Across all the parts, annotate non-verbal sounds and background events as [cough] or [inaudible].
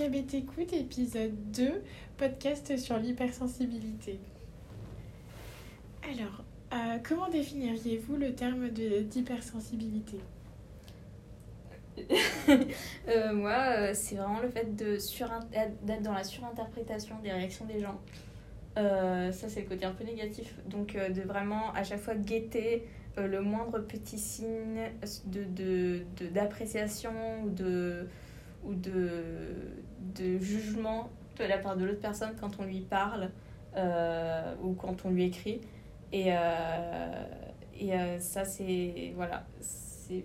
Écoute, épisode 2, podcast sur l'hypersensibilité. Alors, euh, comment définiriez-vous le terme de- d'hypersensibilité? [laughs] Euh, moi, euh, c'est vraiment le fait de d'être dans la surinterprétation des réactions des gens. Ça, c'est le côté un peu négatif. Donc, de vraiment à chaque fois guetter le moindre petit signe de, de, de- d'appréciation ou, de, ou de, de jugement de la part de l'autre personne quand on lui parle euh, ou quand on lui écrit. Et, euh, et euh, ça, c'est. Voilà.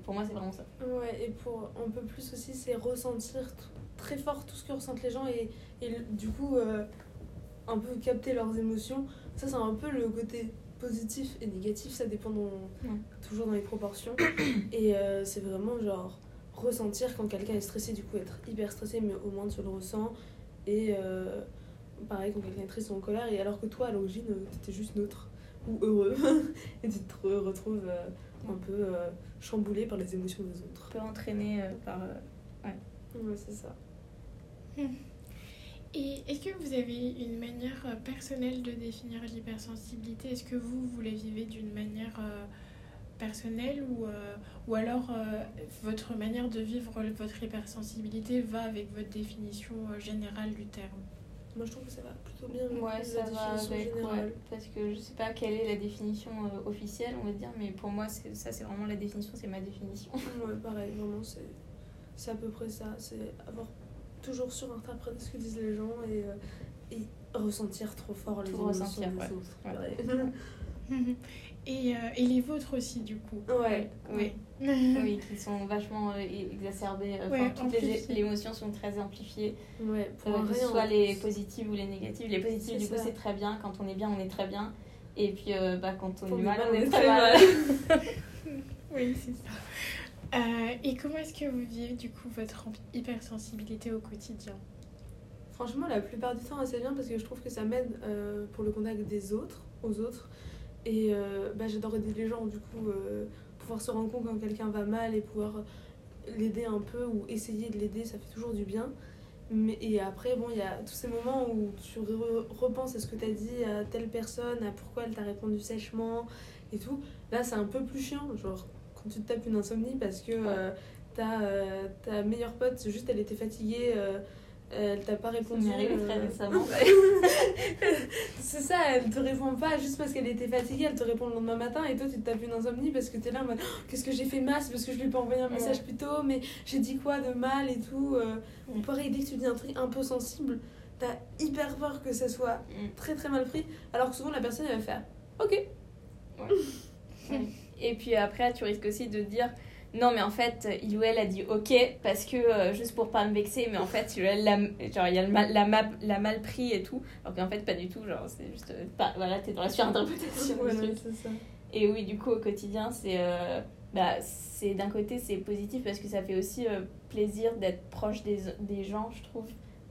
Pour moi, c'est vraiment ça. Ouais, et pour un peu plus aussi, c'est ressentir très fort tout ce que ressentent les gens et, et du coup, un peu capter leurs émotions. Ça, c'est un peu le côté positif et négatif, ça dépend dans- Ouais. toujours dans les proportions. et c'est vraiment genre ressentir quand quelqu'un est stressé, du coup, être hyper stressé, mais au moins tu le ressens. Et euh, pareil, quand quelqu'un est triste ou en colère, et alors que toi, à l'origine, euh, t'étais juste neutre ou heureux, [laughs] et tu te re- retrouves euh, un peu euh, chamboulé par les émotions des autres. peu entraîné euh, par. euh, Ouais, c'est ça. [laughs] Et est-ce que vous avez une manière personnelle de définir l'hypersensibilité? Est-ce que vous, vous la vivez d'une manière euh, personnelle ou, euh, ou alors euh, votre manière de vivre votre hypersensibilité va avec votre définition euh, générale du terme? Moi, je trouve que ça va plutôt bien. Ouais, la ça va définition avec, générale. ouais, parce que je sais pas quelle est la définition euh, officielle, on va dire, mais pour moi, c'est, ça c'est vraiment la définition, c'est ma définition. [laughs] Ouais, pareil, vraiment, c'est, c'est à peu près ça. C'est avoir toujours surinterprété ce que disent les gens et, euh, et ressentir trop fort les Tout émotions ressentir, des ouais. autres. [laughs] [laughs] [laughs] Et, euh, et les vôtres aussi, du coup Ouais, Oui, oui, qui sont vachement euh, exacerbées. euh, enfin, Ouais, toutes les, émotions sont très amplifiées, ouais, pour euh, que ce soit les plus. positives ou les négatives. Les positives, du coup, ça. c'est très bien. Quand on est bien, on est très bien. Et puis, euh, bah, quand on est mal, on est très très mal. [laughs] [laughs] Oui, c'est ça. Euh, et comment est-ce que vous vivez du coup votre hypersensibilité au quotidien? Franchement, la plupart du temps, assez bien parce que je trouve que ça m'aide euh, pour le contact des autres, aux autres. Et euh, bah, j'adore aider les gens, du coup, euh, pouvoir se rendre compte quand quelqu'un va mal et pouvoir l'aider un peu ou essayer de l'aider, ça fait toujours du bien. Mais, et après, bon, il y a tous ces moments où tu re- repenses à ce que tu as dit à telle personne, à pourquoi elle t'a répondu sèchement et tout. Là, c'est un peu plus chiant, genre quand tu te tapes une insomnie parce que euh, ta, euh, meilleure pote, juste elle était fatiguée. Elle t'a pas répondu. euh, très [laughs] récemment. c'est ça, elle te répond pas juste parce qu'elle était fatiguée, elle te répond le lendemain matin et toi tu te tapes une insomnie parce que t'es là en mode Oh, qu'est-ce que j'ai fait mal, parce que je lui ai pas envoyé un message Ouais. plus tôt, mais j'ai dit quoi de mal et tout. euh. Ou Mm. pareil, dès que tu dis un truc un peu sensible, t'as hyper peur que ça soit Mm. très très mal pris, alors que souvent la personne elle va faire ok. [laughs] Et puis après, tu risques aussi de dire non, mais en fait, il ou elle a dit ok parce que euh, juste pour pas me vexer, mais en fait, il ou elle l'a genre, il y a le mal, la, map, l'a mal pris et tout. Alors qu'en fait, pas du tout. Genre, c'est juste. euh, Pas, voilà, t'es dans la surinterprétation. ça. Et oui, du coup, au quotidien, c'est. euh, bah, c'est d'un côté, c'est positif parce que ça fait aussi euh, plaisir d'être proche des, des gens, je trouve.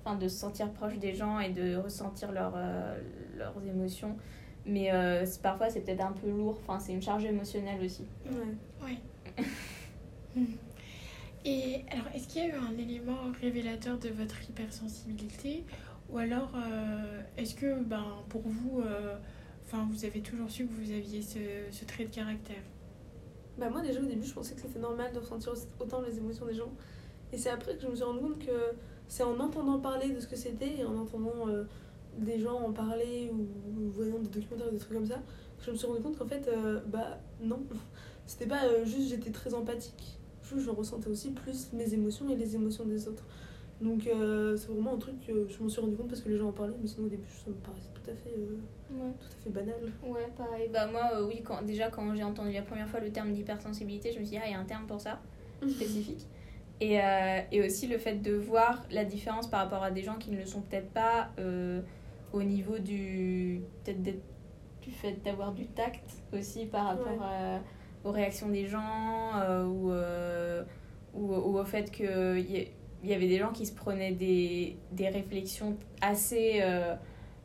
Enfin, de se sentir proche des gens et de ressentir leur, euh, leurs émotions. Mais euh, parfois, c'est peut-être un peu lourd. Enfin, c'est une charge émotionnelle aussi. Ouais. Oui. [laughs] Et alors, est-ce qu'il y a eu un élément révélateur de votre hypersensibilité Ou alors, euh, est-ce que ben, pour vous, euh, vous avez toujours su que vous aviez ce, trait de caractère? Bah moi déjà au début je pensais que c'était normal de ressentir autant les émotions des gens. Et c'est après que je me suis rendu compte que c'est en entendant parler de ce que c'était et en entendant euh, des gens en parler ou, ou voyant des documentaires ou des trucs comme ça, que je me suis rendu compte qu'en fait, euh, bah non, [laughs] c'était pas juste j'étais très empathique. Juste je ressentais aussi plus mes émotions et les émotions des autres. Donc euh, c'est vraiment un truc que je m'en suis rendu compte parce que les gens en parlaient, mais sinon au début ça me paraissait tout à fait, euh, Ouais. tout à fait banal. Ouais, pareil. Bah, moi, euh, oui, quand, déjà, quand j'ai entendu la première fois le terme d'hypersensibilité, je me suis dit, ah, il y a un terme pour ça, [laughs] spécifique. Et, et aussi le fait de voir la différence par rapport à des gens qui ne le sont peut-être pas au niveau du. Peut-être du fait d'avoir du tact aussi par rapport Ouais. à- aux réactions des gens euh, ou, euh, ou, ou au fait qu'il y, il y avait des gens qui se prenaient des, des réflexions assez euh,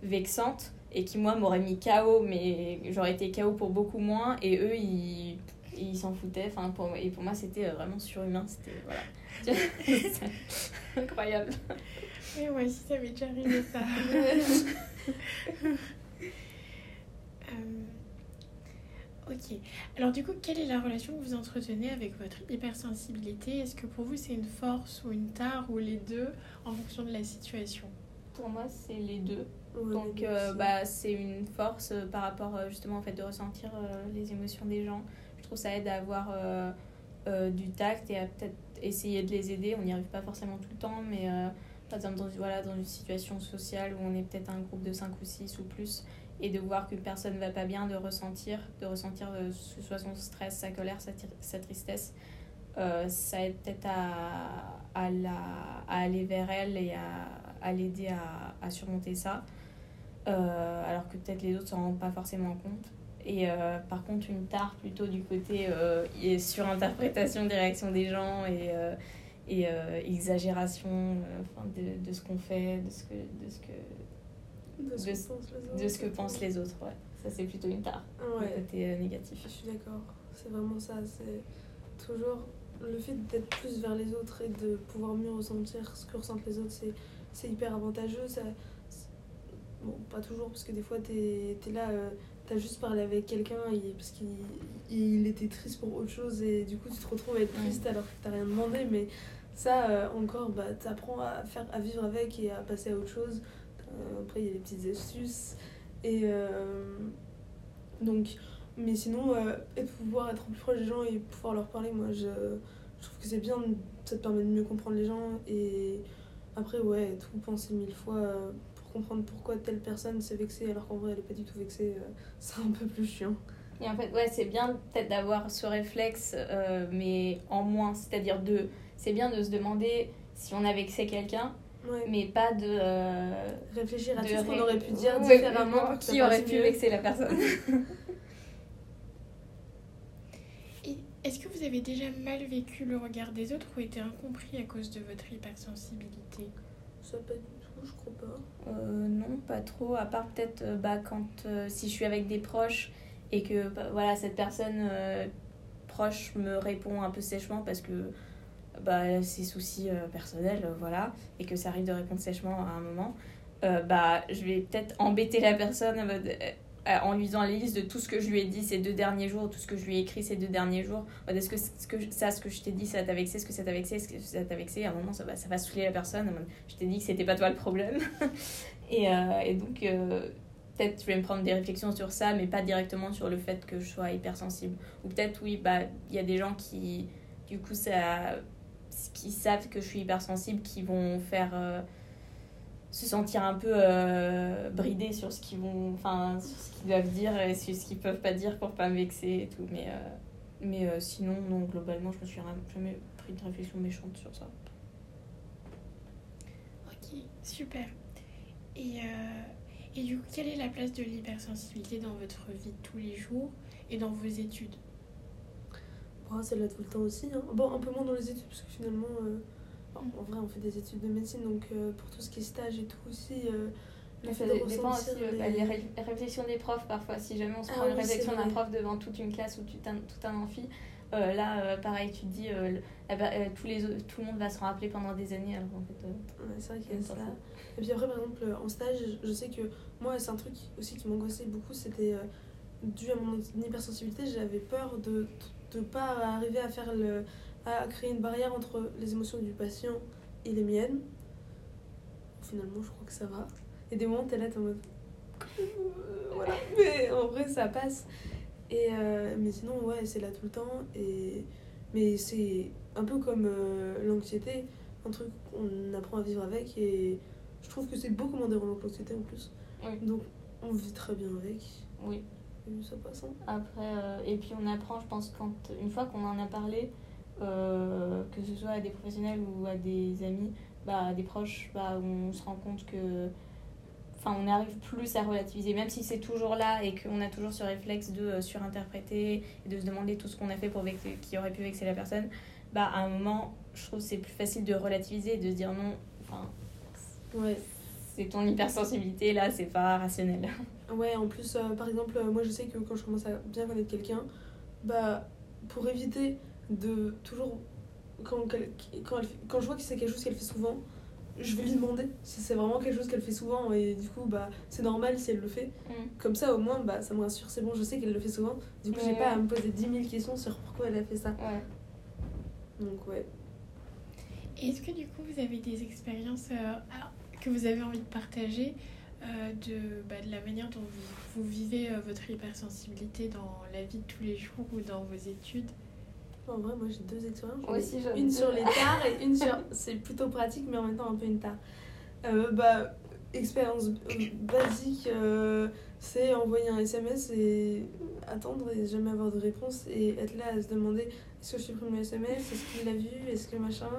vexantes et qui moi m'auraient mis KO mais j'aurais été KO pour beaucoup moins et eux ils ils s'en foutaient. Enfin pour et pour moi c'était vraiment surhumain. C'était voilà. [laughs] Incroyable. Oui, moi aussi, ça m'est déjà arrivé ça. [laughs] Euh, ok. Alors du coup, quelle est la relation que vous entretenez avec votre hypersensibilité? Est-ce que pour vous c'est une force ou une tare ou les deux en fonction de la situation? Pour moi, c'est les deux. Donc, euh, bah, c'est une force euh, par rapport euh, justement au fait de ressentir euh, les émotions des gens. Je trouve ça aide à avoir euh, euh, du tact et à peut-être essayer de les aider. On n'y arrive pas forcément tout le temps, mais euh, par exemple, dans, voilà, dans une situation sociale où on est peut-être un groupe de 5 ou 6 ou plus, et de voir qu'une personne ne va pas bien, de ressentir, de ressentir euh, ce soit son stress, sa colère, sa, tristesse, euh, ça aide peut-être à, aller vers elle et à, l'aider à, surmonter ça. Euh, alors que peut-être les autres s'en rendent pas forcément compte. Et par contre, une tare plutôt du côté surinterprétation des réactions des gens et, exagération de, ce qu'on fait, que, de ce que, de ce, de- que pensent les autres. de ce que pensent les autres. Ouais. Ça, c'est plutôt une tare, le Ouais, côté euh, négatif. je suis d'accord. C'est vraiment ça. C'est toujours le fait d'être plus vers les autres et de pouvoir mieux ressentir ce que ressentent les autres. C'est, c'est hyper avantageux. Ça, bon, pas toujours, parce que des fois, t'es, t'es là, euh, t'as juste parlé avec quelqu'un parce qu'il il était triste pour autre chose et du coup, tu te retrouves à être triste alors que t'as rien demandé. Mais ça, euh, encore, bah, t'apprends à, faire, à vivre avec et à passer à autre chose. Euh, après, il y a les petites astuces. Et euh, donc, mais sinon, euh, et de pouvoir être plus proche des gens et pouvoir leur parler, moi, je, trouve que c'est bien. Ça te permet de mieux comprendre les gens. Et après, ouais, tout penser mille fois euh, pour comprendre pourquoi telle personne s'est vexée alors qu'en vrai, elle est pas du tout vexée. euh, [laughs] c'est un peu plus chiant. Et en fait, ouais, c'est bien peut-être d'avoir ce réflexe, euh, mais en moins. C'est-à-dire de. C'est bien de se demander si on a vexé quelqu'un, Ouais. mais pas de. euh, Réfléchir à de tout ce qu'on aurait pu dire Ouais, différemment. Qui aurait pu vexer la personne [laughs] est-ce que vous avez déjà mal vécu le regard des autres ou été incompris à cause de votre hypersensibilité? Ça pas du tout, je crois pas. Euh, non, pas trop, à part peut-être euh, bah, quand euh, si je suis avec des proches et que bah, voilà, cette personne euh, proche me répond un peu sèchement parce que bah, ses soucis euh, personnels, euh, voilà, et que ça arrive de répondre sèchement à un moment, euh, bah, je vais peut-être embêter la personne en lui faisant la liste de tout ce que je lui ai dit ces deux derniers jours, tout ce que je lui ai écrit ces deux derniers jours. Est-ce que, ce que ça, ce que je t'ai dit, ça t'a vexé, est-ce que ça t'a vexé, est-ce que ça t'a vexé À un moment, ça va, ça va saouler la personne. Je t'ai dit que c'était pas toi le problème. [laughs] et, et donc, peut-être je vais me prendre des réflexions sur ça, mais pas directement sur le fait que je sois hypersensible. Ou peut-être, oui, bah, il y a des gens qui, du coup, ça, qui savent que je suis hypersensible, qui vont faire. euh, se sentir un peu euh, bridés sur ce qu'ils vont enfin ce qu'ils doivent dire et sur ce qu'ils peuvent pas dire pour pas me vexer tout mais euh, mais euh, sinon non globalement je me suis jamais pris de réflexion méchante sur ça Ok, super. Et, et du coup, quelle est la place de l'hypersensibilité dans votre vie de tous les jours et dans vos études? Bon, c'est là tout le temps aussi. hein. Bon, un peu moins dans les études, parce que finalement, euh, bon, en vrai, on fait des études de médecine, donc euh, pour tout ce qui est stage et tout aussi, euh, le fait ça de dépend aussi euh, les- bah, les ré- réflexions des profs parfois si jamais on se Ah prend une oui, c'est réflexion d'un prof devant toute une classe ou tout un, tout un amphi là pareil tu te dis ah bah, euh, tous les, tout le monde va se rappeler pendant des années alors qu'en fait Ouais, c'est vrai qu'il y a ça. faux. Et puis après, par exemple, en stage, je sais que moi, c'est un truc aussi qui m'angoissait beaucoup, c'était dû à mon hypersensibilité, j'avais peur de ne pas arriver à faire le à créer une barrière entre les émotions du patient et les miennes. Finalement, je crois que ça va. Et des moments, t'es là, t'es en mode. Euh, voilà. [laughs] Mais en vrai, ça passe. Et, euh, mais sinon, ouais, c'est là tout le temps. Et, mais c'est un peu comme euh, l'anxiété, un truc qu'on apprend à vivre avec. Et je trouve que c'est beaucoup moins dérangeant que l'anxiété en plus. Oui. Donc, on vit très bien avec. oui Après, euh, et puis on apprend, je pense, quand une fois qu'on en a parlé, euh, que ce soit à des professionnels ou à des amis, bah, à des proches, bah, on se rend compte que. Enfin, on arrive plus à relativiser, même si c'est toujours là et qu'on a toujours ce réflexe de euh, surinterpréter et de se demander tout ce qu'on a fait pour vexer, qui aurait pu vexer la personne. Bah, à un moment, je trouve que c'est plus facile de relativiser et de se dire non, enfin, Ouais. c'est ton hypersensibilité là, c'est pas rationnel. [laughs] Ouais, en plus, euh, par exemple, euh, moi je sais que quand je commence à bien connaître quelqu'un, bah, pour éviter de toujours. Quand, quand, elle quand je vois que c'est quelque chose qu'elle fait souvent, je vais lui demander si c'est vraiment quelque chose qu'elle fait souvent et du coup bah c'est normal si elle le fait Mm. comme ça au moins bah ça me rassure c'est bon je sais qu'elle le fait souvent du coup j'ai Ouais. pas à me poser 10 000 questions sur pourquoi elle a fait ça Ouais. donc ouais Est-ce que du coup vous avez des expériences euh, que vous avez envie de partager euh, de, bah, de la manière dont vous, vous vivez euh, votre hypersensibilité dans la vie de tous les jours ou dans vos études. En vrai moi j'ai deux expériences. Moi aussi, j'en ai une deux. sur les [laughs] tares et une sur c'est plutôt pratique mais en même temps un peu une tare. Euh, bah expérience basique euh, c'est envoyer un SMS et attendre et jamais avoir de réponse et être là à se demander est-ce que je supprime le SMS est-ce qu'il l'a vu est-ce que machin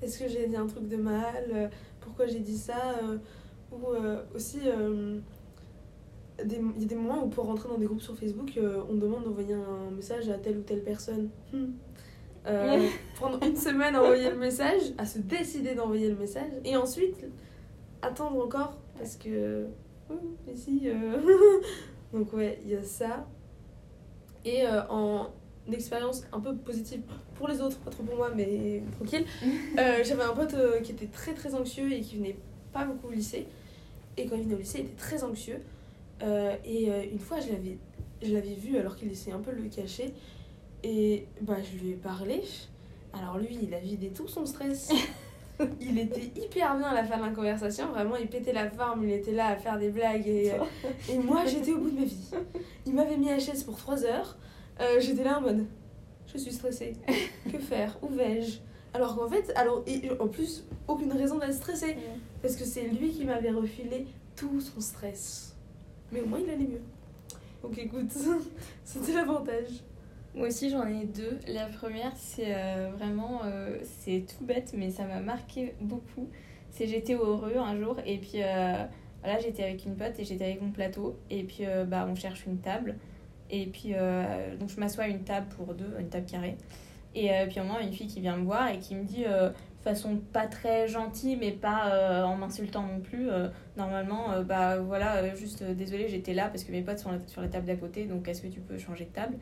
est-ce que j'ai dit un truc de mal pourquoi j'ai dit ça Euh, ou euh, aussi euh, il y a des moments où pour rentrer dans des groupes sur Facebook euh, on demande d'envoyer un message à telle ou telle personne. Hmm. Euh, [laughs] prendre une semaine à envoyer le message à se décider d'envoyer le message et ensuite attendre encore parce que oui, mais si euh, [laughs] donc ouais il y a ça. Et euh, en expérience un peu positive pour les autres pas trop pour moi mais tranquille [laughs] j'avais un pote qui était très très anxieux et qui venait pas beaucoup au lycée et quand il venait au lycée il était très anxieux. Euh, et euh, une fois je l'avais je l'avais vu alors qu'il essayait un peu de le cacher. Et bah je lui ai parlé. Alors lui il a vidé tout son stress. [laughs] Il était hyper bien à la fin de la conversation. Vraiment il pétait la forme. Il était là à faire des blagues. Et, euh, [laughs] et moi j'étais au bout de ma vie. Il m'avait mis à chaise pour 3 heures. J'étais là en mode je suis stressée. [laughs] Que faire? Où vais-je? Alors qu'en fait alors et en plus aucune raison d'être stressée parce que c'est lui qui m'avait refilé tout son stress. Mais au moins il allait mieux. Donc écoute, [laughs] c'était l'avantage. Moi aussi j'en ai deux. La première c'est euh, vraiment, euh, c'est tout bête mais ça m'a marqué beaucoup. C'est j'étais au Heureux un jour et puis euh, voilà j'étais avec une pote et j'étais avec mon plateau et puis bah on cherche une table et puis donc je m'assois à une table pour deux, une table carrée et puis à un une fille qui vient me voir et qui me dit façon pas très gentille mais pas euh, en m'insultant non plus euh, normalement euh, bah voilà juste désolé j'étais là parce que mes potes sont sur la table d'à côté donc est-ce que tu peux changer de table?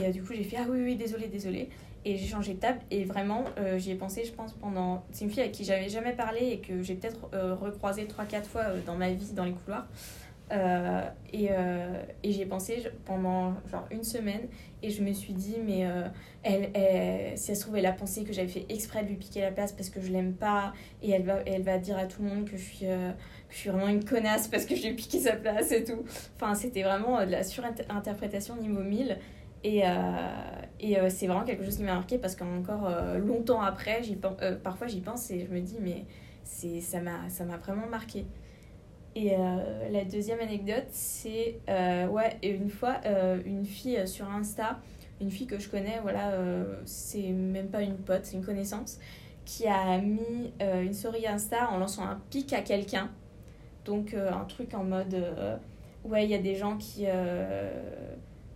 Et du coup, j'ai fait Ah oui, oui, désolé, désolé. Et j'ai changé de table. Et vraiment, j'y ai pensé, je pense, pendant. C'est une fille à qui j'avais jamais parlé et que j'ai peut-être recroisé 3-4 fois dans ma vie, dans les couloirs. Euh, et euh, et j'y ai pensé pendant genre une semaine. Et je me suis dit Mais euh, elle, elle- si ça se trouve, elle a pensé que j'avais fait exprès de lui piquer la place parce que je l'aime pas. Et elle va, elle va dire à tout le monde que je suis. que je suis vraiment une connasse parce que je lui ai piqué sa place et tout. Enfin, c'était vraiment de la surinterprétation niveau 1000. Et, et c'est vraiment quelque chose qui m'a marqué parce qu'encore longtemps après, j'y parfois j'y pense et je me dis, mais ça m'a vraiment marqué. Et euh, la deuxième anecdote, c'est euh, ouais, une fois, euh, une fille sur Insta, une fille que je connais, voilà, c'est même pas une pote, c'est une connaissance, qui a mis une story Insta en lançant un pic à quelqu'un. Donc un truc en mode, ouais, il y a des gens qui.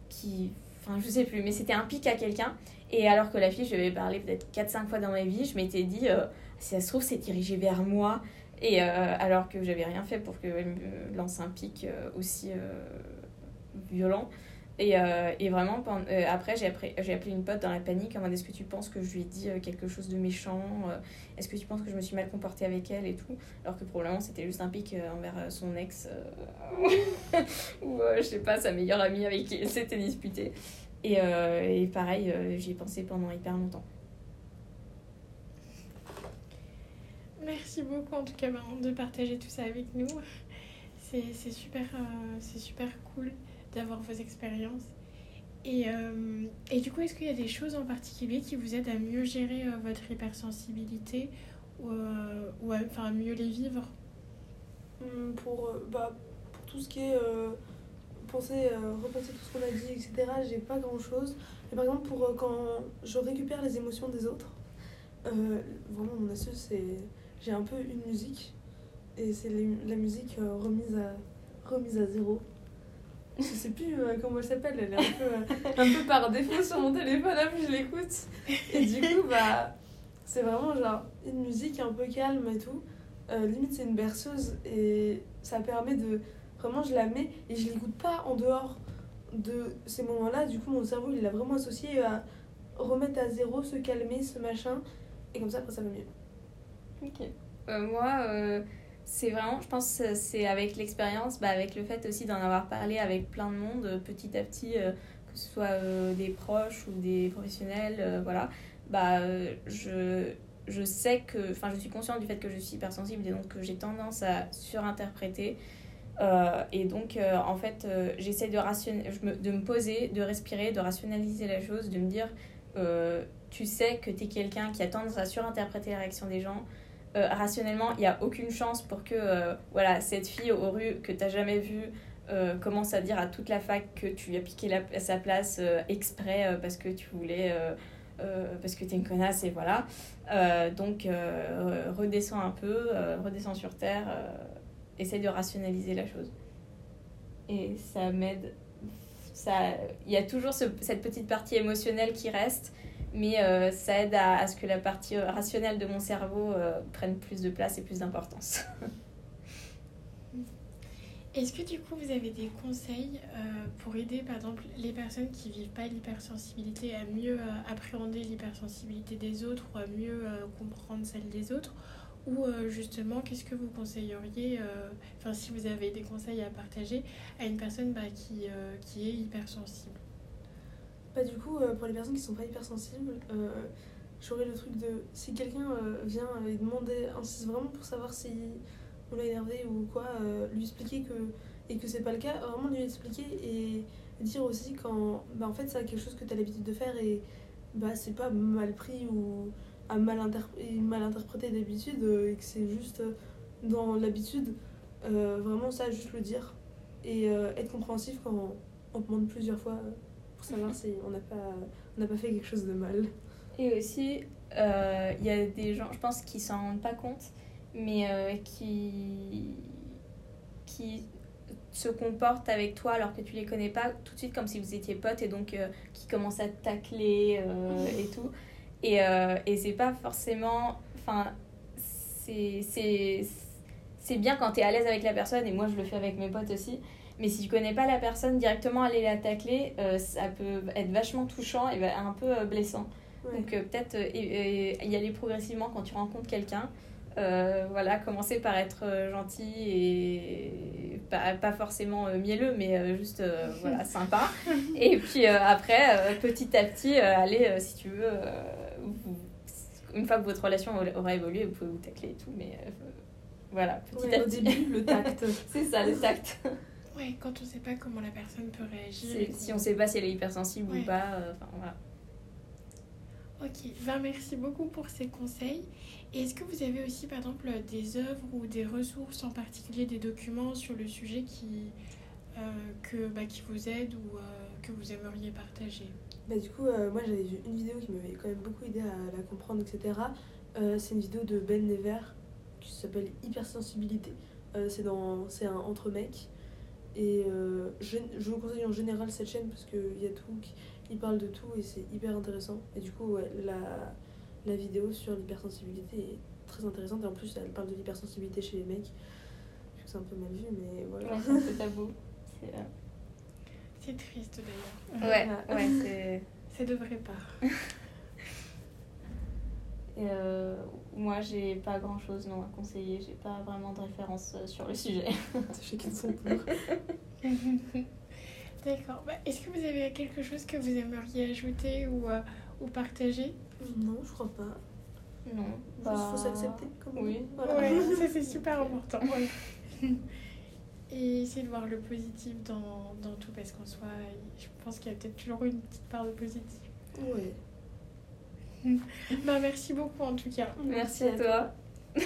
qui Enfin, je sais plus, mais c'était un pic à quelqu'un. Et alors que la fille, je lui avais parlé peut-être 4-5 fois dans ma vie, je m'étais dit, si ça se trouve, c'est dirigé vers moi. Et euh, alors que j'avais rien fait pour qu'elle me lance un pic euh, aussi euh, violent. Et, et vraiment, après, j'ai appelé, une pote dans la panique en mode est-ce que tu penses que je lui ai dit quelque chose de méchant Est-ce que tu penses que je me suis mal comportée avec elle et tout? Alors que probablement c'était juste un pic envers son ex [laughs] ou je sais pas, sa meilleure amie avec qui elle s'était disputée. Et, et pareil, j'y ai pensé pendant hyper longtemps. Merci beaucoup en tout cas de partager tout ça avec nous. C'est super, euh, super cool d'avoir vos expériences. Et, euh, et du coup, est-ce qu'il y a des choses en particulier qui vous aident à mieux gérer euh, votre hypersensibilité ou, ou à, mieux les vivre? Hum, Pour, bah, pour tout ce qui est penser, repenser tout ce qu'on a dit, etc., j'ai pas grand chose. Mais par exemple, pour quand je récupère les émotions des autres, vraiment mon astuce, c'est. J'ai un peu une musique, et c'est la musique euh, remise, à, remise à zéro. Je sais plus euh, comment elle s'appelle, elle est un peu, euh, un peu par défaut sur mon téléphone, là, puis je l'écoute. Et du coup, bah, c'est vraiment genre une musique un peu calme et tout. Limite, c'est une berceuse et ça permet de. Vraiment, je la mets et je l'écoute pas en dehors de ces moments-là. Du coup, mon cerveau, il l'a vraiment associé à remettre à zéro, se calmer, ce machin. Et comme ça, après, ça va mieux. Ok. Euh, moi, euh, c'est vraiment, je pense, que c'est avec l'expérience, bah, avec le fait aussi d'en avoir parlé avec plein de monde, euh, petit à petit, euh, que ce soit euh, des proches ou des professionnels, euh, voilà, bah, euh, je, je sais que, enfin, je suis consciente du fait que je suis hypersensible et donc que j'ai tendance à surinterpréter. Euh, et donc, euh, en fait, euh, j'essaie de, me- de me poser, de respirer, de rationaliser la chose, de me dire, euh, tu sais que tu es quelqu'un qui a tendance à surinterpréter les réactions des gens. Euh, rationnellement, il n'y a aucune chance pour que euh, voilà, cette fille aux rues que tu n'as jamais vue euh, commence à dire à toute la fac que tu lui as piqué sa place exprès parce que tu voulais. parce que t'es une connasse et voilà. Donc, redescends un peu, redescends sur terre, essaye de rationaliser la chose. Et ça m'aide. Il y a toujours ce- cette petite partie émotionnelle qui reste, mais euh, ça aide à, ce que la partie euh, rationnelle de mon cerveau euh, prenne plus de place et plus d'importance. [laughs] Est-ce que du coup vous avez des conseils pour aider par exemple les personnes qui vivent pas l'hypersensibilité à mieux appréhender l'hypersensibilité des autres ou à mieux comprendre celle des autres? Ou justement qu'est-ce que vous conseilleriez enfin si vous avez des conseils à partager à une personne bah, qui, qui est hypersensible? Bah, du coup, euh, pour les personnes qui sont pas hypersensibles, euh, j'aurais le truc de si quelqu'un euh, vient et demander, insiste vraiment pour savoir si on l'a énervé ou quoi, euh, lui expliquer que et que c'est pas le cas, vraiment lui expliquer et dire aussi quand bah, en fait c'est quelque chose que tu as l'habitude de faire et bah c'est pas mal pris ou à mal, interp- et mal interprété d'habitude et que c'est juste dans l'habitude, vraiment ça, juste le dire et être compréhensif quand on demande plusieurs fois savoir si on n'a pas, on pas fait quelque chose de mal. Et aussi, euh, il y a des gens, je pense, qui s'en rendent pas compte, mais euh, qui, qui se comportent avec toi alors que tu les connais pas tout de suite comme si vous étiez potes et donc euh, qui commencent à tacler euh, et tout. Et, euh, et c'est pas forcément. Enfin, c'est bien quand tu es à l'aise avec la personne, et moi je le fais avec mes potes aussi. Mais si tu connais pas la personne, directement aller la tacler, euh, ça peut être vachement touchant et un peu euh, blessant. Ouais. Donc euh, peut-être y aller progressivement quand tu rencontres quelqu'un. Euh, voilà, commencer par être gentil et pas, pas forcément mielleux, mais juste [laughs] voilà, sympa. Et puis après, petit à petit, aller, si tu veux, vous- une fois que votre relation aura évolué, vous pouvez vous tacler et tout, mais voilà, petit Ouais, à au petit. début, le tact. [laughs] C'est ça, le tact. Ouais quand on sait pas comment la personne peut réagir Si on sait pas si elle est hypersensible Ouais. ou pas, euh, enfin voilà. Ok, ben, merci beaucoup pour ces conseils. Et est-ce que vous avez aussi, par exemple, des œuvres ou des ressources, en particulier des documents sur le sujet qui, euh, que, bah, qui vous aident ou euh, que vous aimeriez partager? Bah, du coup, euh, moi j'avais vu une vidéo qui m'avait quand même beaucoup aidé à la comprendre, etc. Euh, c'est une vidéo de Ben Never qui s'appelle Hypersensibilité. Euh, c'est dans, c'est un entre mecs. Et euh, je, je vous conseille en général cette chaîne parce qu'il y a tout, il parle de tout et c'est hyper intéressant. Et du coup, ouais, la, la vidéo sur l'hypersensibilité est très intéressante. Et en plus, elle parle de l'hypersensibilité chez les mecs. Je que c'est un peu mal vu, mais voilà. Ouais, c'est un peu tabou. [laughs] C'est, euh, C'est triste d'ailleurs. Ouais, ouais, [laughs] c'est. Ça devrait pas. [laughs] Et, euh, moi, j'ai pas grand chose non à conseiller. J'ai pas vraiment de référence euh, sur le sujet. Chacun son tour. D'accord. Bah, est-ce que vous avez quelque chose que vous aimeriez ajouter ou, euh, ou partager? Non, je crois pas. Non. Juste, faut s'accepter comme oui. est. Voilà. Ouais, [laughs] ça c'est super important. [laughs] Et essayer de voir le positif dans, dans tout parce qu'en soi, je pense qu'il y a peut-être toujours une petite part de positif. Ouais bah, merci beaucoup en tout cas. Merci, à toi. [laughs]